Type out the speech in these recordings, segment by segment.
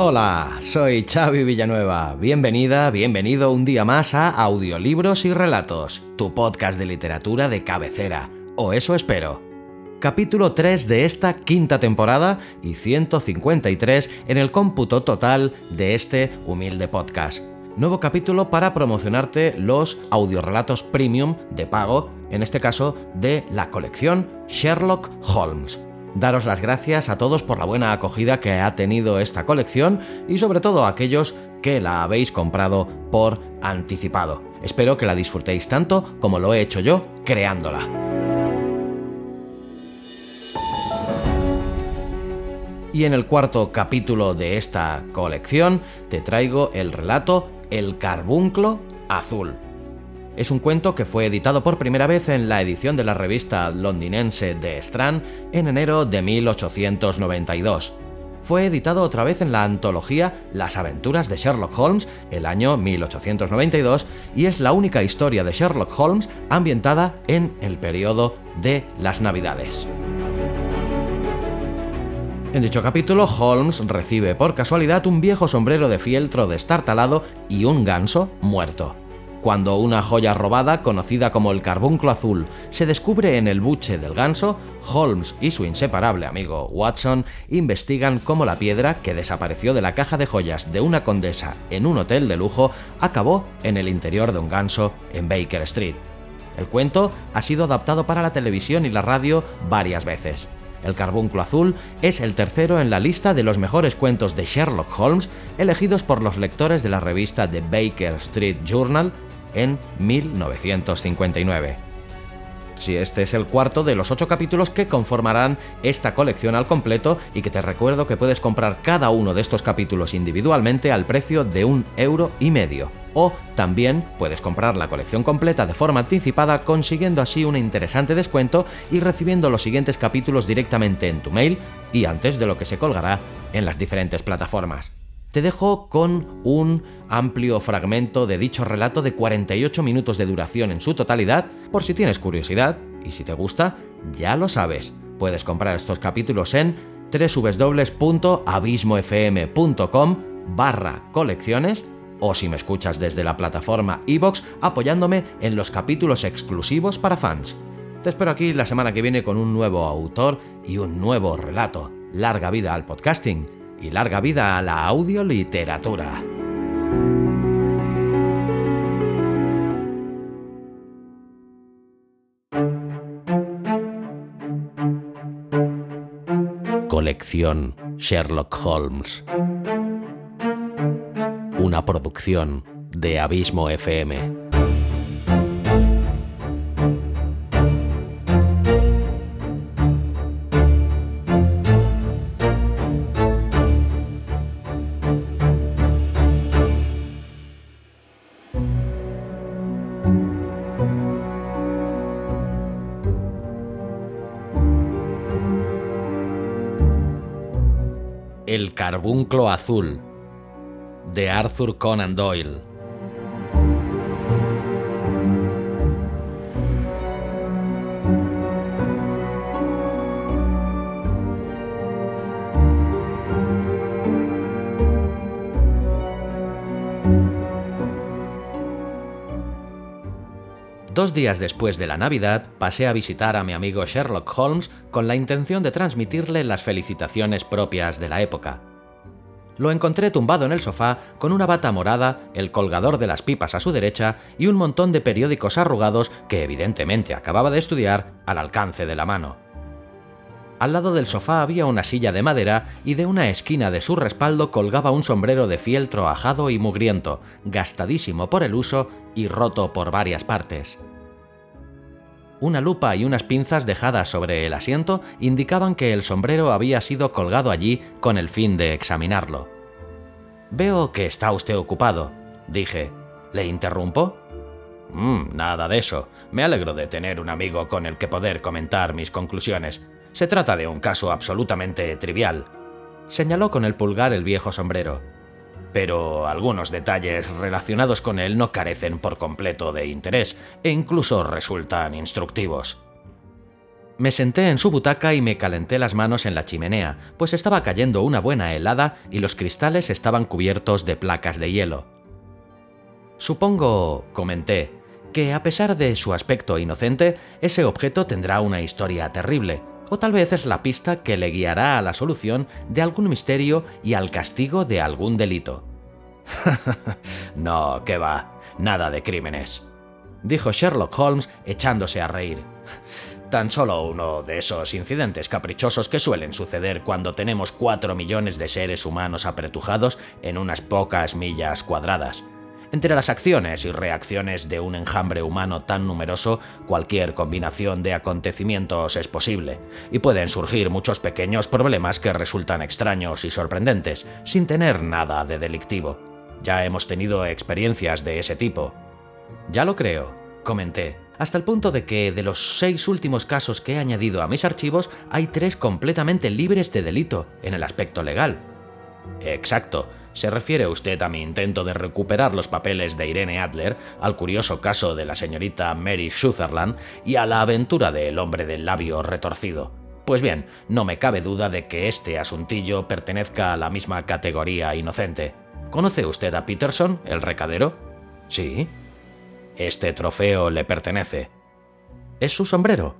Hola, soy Xavi Villanueva. Bienvenida, bienvenido un día más a Audiolibros y Relatos, tu podcast de literatura de cabecera. O eso espero. Capítulo 3 de esta quinta temporada y 153 en el cómputo total de este humilde podcast. Nuevo capítulo para promocionarte los audiorelatos premium de pago, en este caso de la colección Sherlock Holmes daros las gracias a todos por la buena acogida que ha tenido esta colección y sobre todo a aquellos que la habéis comprado por anticipado. Espero que la disfrutéis tanto como lo he hecho yo creándola. Y en el cuarto capítulo de esta colección te traigo el relato El carbunclo azul es un cuento que fue editado por primera vez en la edición de la revista londinense The Strand en enero de 1892. Fue editado otra vez en la antología Las aventuras de Sherlock Holmes el año 1892 y es la única historia de Sherlock Holmes ambientada en el periodo de las Navidades. En dicho capítulo, Holmes recibe por casualidad un viejo sombrero de fieltro destartalado y un ganso muerto. Cuando una joya robada, conocida como el carbunclo azul, se descubre en el buche del ganso, Holmes y su inseparable amigo Watson investigan cómo la piedra que desapareció de la caja de joyas de una condesa en un hotel de lujo acabó en el interior de un ganso en Baker Street. El cuento ha sido adaptado para la televisión y la radio varias veces. El carbunclo azul es el tercero en la lista de los mejores cuentos de Sherlock Holmes elegidos por los lectores de la revista The Baker Street Journal en 1959. Si este es el cuarto de los ocho capítulos que conformarán esta colección al completo y que te recuerdo que puedes comprar cada uno de estos capítulos individualmente al precio de un euro y medio. O también puedes comprar la colección completa de forma anticipada consiguiendo así un interesante descuento y recibiendo los siguientes capítulos directamente en tu mail y antes de lo que se colgará en las diferentes plataformas te dejo con un amplio fragmento de dicho relato de 48 minutos de duración en su totalidad, por si tienes curiosidad, y si te gusta, ya lo sabes, puedes comprar estos capítulos en www.abismofm.com barra colecciones o si me escuchas desde la plataforma iVoox apoyándome en los capítulos exclusivos para fans. Te espero aquí la semana que viene con un nuevo autor y un nuevo relato. Larga vida al podcasting y larga vida a la audioliteratura. Colección Sherlock Holmes. Una producción de Abismo FM. El carbunclo azul de Arthur Conan Doyle. Dos días después de la Navidad, pasé a visitar a mi amigo Sherlock Holmes con la intención de transmitirle las felicitaciones propias de la época. Lo encontré tumbado en el sofá con una bata morada, el colgador de las pipas a su derecha y un montón de periódicos arrugados que evidentemente acababa de estudiar al alcance de la mano. Al lado del sofá había una silla de madera y de una esquina de su respaldo colgaba un sombrero de fieltro ajado y mugriento, gastadísimo por el uso y roto por varias partes. Una lupa y unas pinzas dejadas sobre el asiento indicaban que el sombrero había sido colgado allí con el fin de examinarlo. Veo que está usted ocupado, dije. ¿Le interrumpo? Mm, nada de eso. Me alegro de tener un amigo con el que poder comentar mis conclusiones. Se trata de un caso absolutamente trivial. Señaló con el pulgar el viejo sombrero. Pero algunos detalles relacionados con él no carecen por completo de interés e incluso resultan instructivos. Me senté en su butaca y me calenté las manos en la chimenea, pues estaba cayendo una buena helada y los cristales estaban cubiertos de placas de hielo. Supongo, comenté, que a pesar de su aspecto inocente, ese objeto tendrá una historia terrible, o tal vez es la pista que le guiará a la solución de algún misterio y al castigo de algún delito. no, que va, nada de crímenes, dijo Sherlock Holmes echándose a reír. Tan solo uno de esos incidentes caprichosos que suelen suceder cuando tenemos cuatro millones de seres humanos apretujados en unas pocas millas cuadradas. Entre las acciones y reacciones de un enjambre humano tan numeroso, cualquier combinación de acontecimientos es posible, y pueden surgir muchos pequeños problemas que resultan extraños y sorprendentes, sin tener nada de delictivo. Ya hemos tenido experiencias de ese tipo. Ya lo creo, comenté, hasta el punto de que de los seis últimos casos que he añadido a mis archivos, hay tres completamente libres de delito en el aspecto legal. Exacto, ¿Se refiere usted a mi intento de recuperar los papeles de Irene Adler, al curioso caso de la señorita Mary Sutherland y a la aventura del hombre del labio retorcido? Pues bien, no me cabe duda de que este asuntillo pertenezca a la misma categoría inocente. ¿Conoce usted a Peterson, el recadero? Sí. Este trofeo le pertenece. ¿Es su sombrero?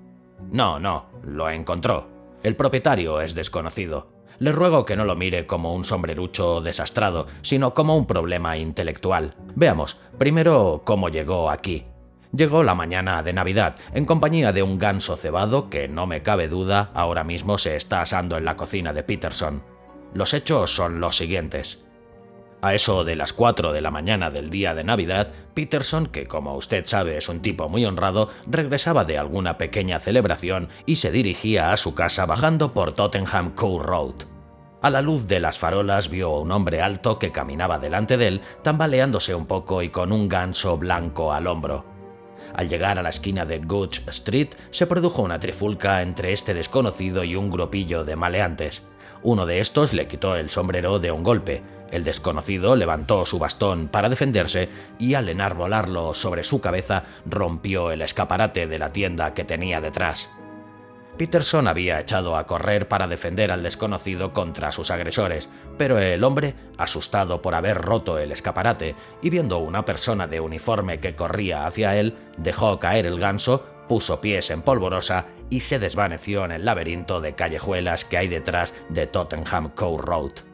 No, no, lo encontró. El propietario es desconocido le ruego que no lo mire como un sombrerucho desastrado, sino como un problema intelectual. Veamos, primero, cómo llegó aquí. Llegó la mañana de Navidad, en compañía de un ganso cebado que, no me cabe duda, ahora mismo se está asando en la cocina de Peterson. Los hechos son los siguientes. A eso de las 4 de la mañana del día de Navidad, Peterson, que como usted sabe es un tipo muy honrado, regresaba de alguna pequeña celebración y se dirigía a su casa bajando por Tottenham Court Road. A la luz de las farolas vio a un hombre alto que caminaba delante de él, tambaleándose un poco y con un ganso blanco al hombro. Al llegar a la esquina de Gooch Street se produjo una trifulca entre este desconocido y un grupillo de maleantes. Uno de estos le quitó el sombrero de un golpe, el desconocido levantó su bastón para defenderse y al enarbolarlo sobre su cabeza rompió el escaparate de la tienda que tenía detrás. Peterson había echado a correr para defender al desconocido contra sus agresores, pero el hombre, asustado por haber roto el escaparate y viendo una persona de uniforme que corría hacia él, dejó caer el ganso, puso pies en polvorosa y se desvaneció en el laberinto de callejuelas que hay detrás de Tottenham Court Road.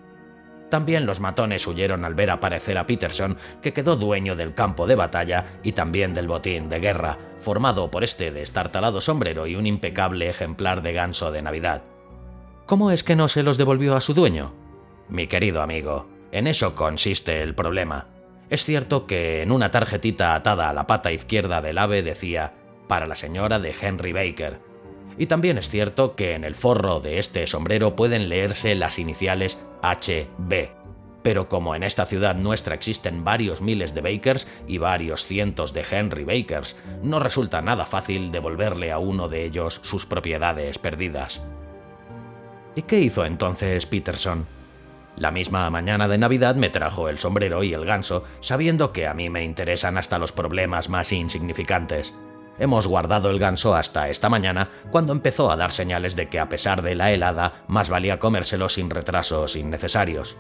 También los matones huyeron al ver aparecer a Peterson, que quedó dueño del campo de batalla y también del botín de guerra, formado por este destartalado sombrero y un impecable ejemplar de ganso de Navidad. ¿Cómo es que no se los devolvió a su dueño? Mi querido amigo, en eso consiste el problema. Es cierto que en una tarjetita atada a la pata izquierda del ave decía, para la señora de Henry Baker, y también es cierto que en el forro de este sombrero pueden leerse las iniciales HB. Pero como en esta ciudad nuestra existen varios miles de Bakers y varios cientos de Henry Bakers, no resulta nada fácil devolverle a uno de ellos sus propiedades perdidas. ¿Y qué hizo entonces Peterson? La misma mañana de Navidad me trajo el sombrero y el ganso, sabiendo que a mí me interesan hasta los problemas más insignificantes. Hemos guardado el ganso hasta esta mañana, cuando empezó a dar señales de que a pesar de la helada, más valía comérselo sin retrasos innecesarios.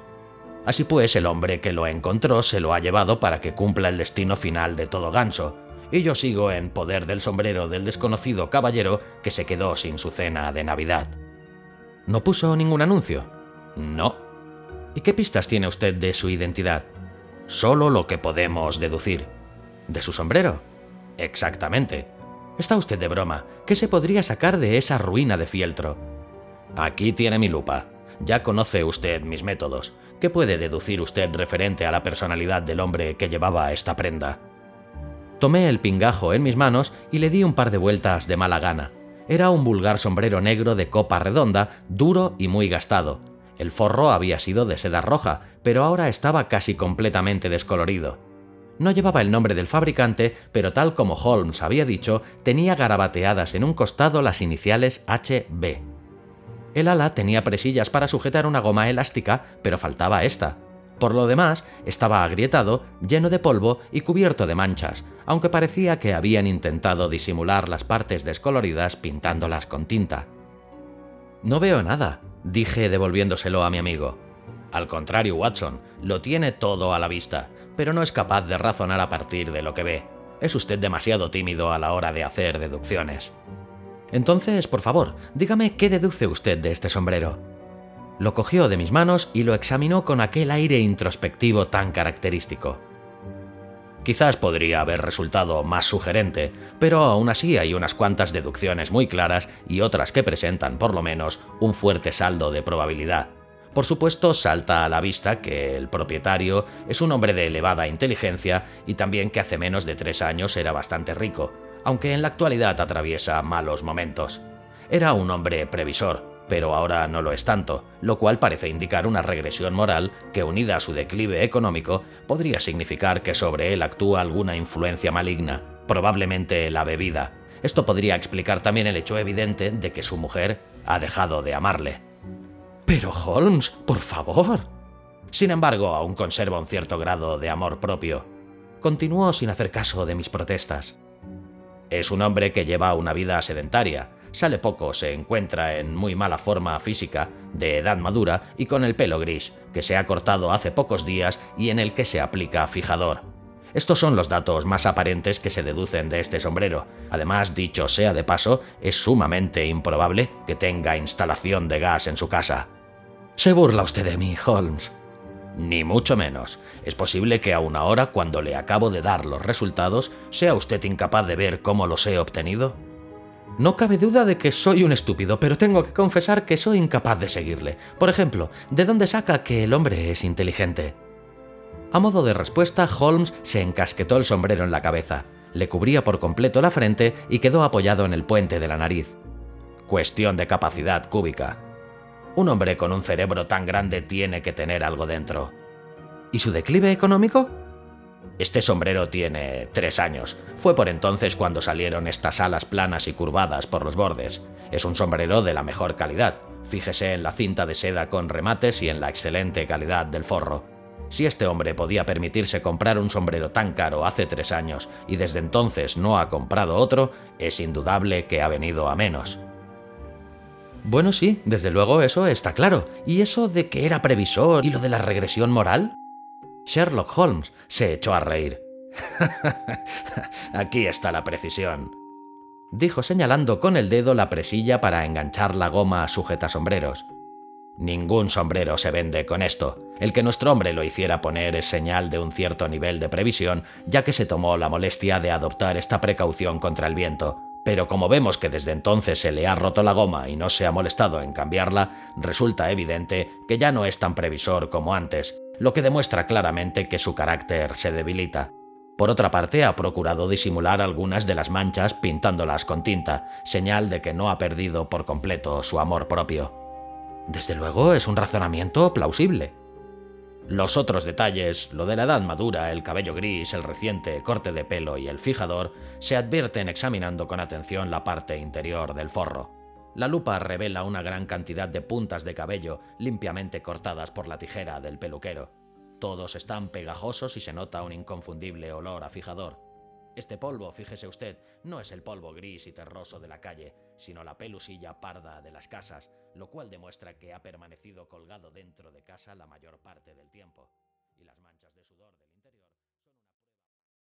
Así pues, el hombre que lo encontró se lo ha llevado para que cumpla el destino final de todo ganso, y yo sigo en poder del sombrero del desconocido caballero que se quedó sin su cena de Navidad. ¿No puso ningún anuncio? No. ¿Y qué pistas tiene usted de su identidad? Solo lo que podemos deducir. ¿De su sombrero? Exactamente. Está usted de broma. ¿Qué se podría sacar de esa ruina de fieltro? Aquí tiene mi lupa. Ya conoce usted mis métodos. ¿Qué puede deducir usted referente a la personalidad del hombre que llevaba esta prenda? Tomé el pingajo en mis manos y le di un par de vueltas de mala gana. Era un vulgar sombrero negro de copa redonda, duro y muy gastado. El forro había sido de seda roja, pero ahora estaba casi completamente descolorido. No llevaba el nombre del fabricante, pero tal como Holmes había dicho, tenía garabateadas en un costado las iniciales HB. El ala tenía presillas para sujetar una goma elástica, pero faltaba esta. Por lo demás, estaba agrietado, lleno de polvo y cubierto de manchas, aunque parecía que habían intentado disimular las partes descoloridas pintándolas con tinta. No veo nada, dije devolviéndoselo a mi amigo. Al contrario, Watson, lo tiene todo a la vista, pero no es capaz de razonar a partir de lo que ve. Es usted demasiado tímido a la hora de hacer deducciones. Entonces, por favor, dígame qué deduce usted de este sombrero. Lo cogió de mis manos y lo examinó con aquel aire introspectivo tan característico. Quizás podría haber resultado más sugerente, pero aún así hay unas cuantas deducciones muy claras y otras que presentan, por lo menos, un fuerte saldo de probabilidad. Por supuesto, salta a la vista que el propietario es un hombre de elevada inteligencia y también que hace menos de tres años era bastante rico, aunque en la actualidad atraviesa malos momentos. Era un hombre previsor, pero ahora no lo es tanto, lo cual parece indicar una regresión moral que unida a su declive económico podría significar que sobre él actúa alguna influencia maligna, probablemente la bebida. Esto podría explicar también el hecho evidente de que su mujer ha dejado de amarle. Pero Holmes, por favor. Sin embargo, aún conserva un cierto grado de amor propio. Continuó sin hacer caso de mis protestas. Es un hombre que lleva una vida sedentaria, sale poco, se encuentra en muy mala forma física, de edad madura y con el pelo gris, que se ha cortado hace pocos días y en el que se aplica fijador. Estos son los datos más aparentes que se deducen de este sombrero. Además, dicho sea de paso, es sumamente improbable que tenga instalación de gas en su casa. Se burla usted de mí, Holmes. Ni mucho menos. Es posible que aún ahora, cuando le acabo de dar los resultados, sea usted incapaz de ver cómo los he obtenido. No cabe duda de que soy un estúpido, pero tengo que confesar que soy incapaz de seguirle. Por ejemplo, ¿de dónde saca que el hombre es inteligente? A modo de respuesta, Holmes se encasquetó el sombrero en la cabeza, le cubría por completo la frente y quedó apoyado en el puente de la nariz. Cuestión de capacidad cúbica. Un hombre con un cerebro tan grande tiene que tener algo dentro. ¿Y su declive económico? Este sombrero tiene tres años. Fue por entonces cuando salieron estas alas planas y curvadas por los bordes. Es un sombrero de la mejor calidad. Fíjese en la cinta de seda con remates y en la excelente calidad del forro. Si este hombre podía permitirse comprar un sombrero tan caro hace tres años y desde entonces no ha comprado otro, es indudable que ha venido a menos. Bueno, sí, desde luego eso está claro. ¿Y eso de que era previsor y lo de la regresión moral? Sherlock Holmes se echó a reír. Aquí está la precisión, dijo señalando con el dedo la presilla para enganchar la goma sujeta sombreros. Ningún sombrero se vende con esto. El que nuestro hombre lo hiciera poner es señal de un cierto nivel de previsión, ya que se tomó la molestia de adoptar esta precaución contra el viento. Pero como vemos que desde entonces se le ha roto la goma y no se ha molestado en cambiarla, resulta evidente que ya no es tan previsor como antes, lo que demuestra claramente que su carácter se debilita. Por otra parte, ha procurado disimular algunas de las manchas pintándolas con tinta, señal de que no ha perdido por completo su amor propio. Desde luego es un razonamiento plausible. Los otros detalles, lo de la edad madura, el cabello gris, el reciente corte de pelo y el fijador, se advierten examinando con atención la parte interior del forro. La lupa revela una gran cantidad de puntas de cabello limpiamente cortadas por la tijera del peluquero. Todos están pegajosos y se nota un inconfundible olor a fijador. Este polvo, fíjese usted, no es el polvo gris y terroso de la calle, sino la pelusilla parda de las casas, lo cual demuestra que ha permanecido colgado dentro de casa la mayor parte del tiempo. Y las manchas de sudor interior.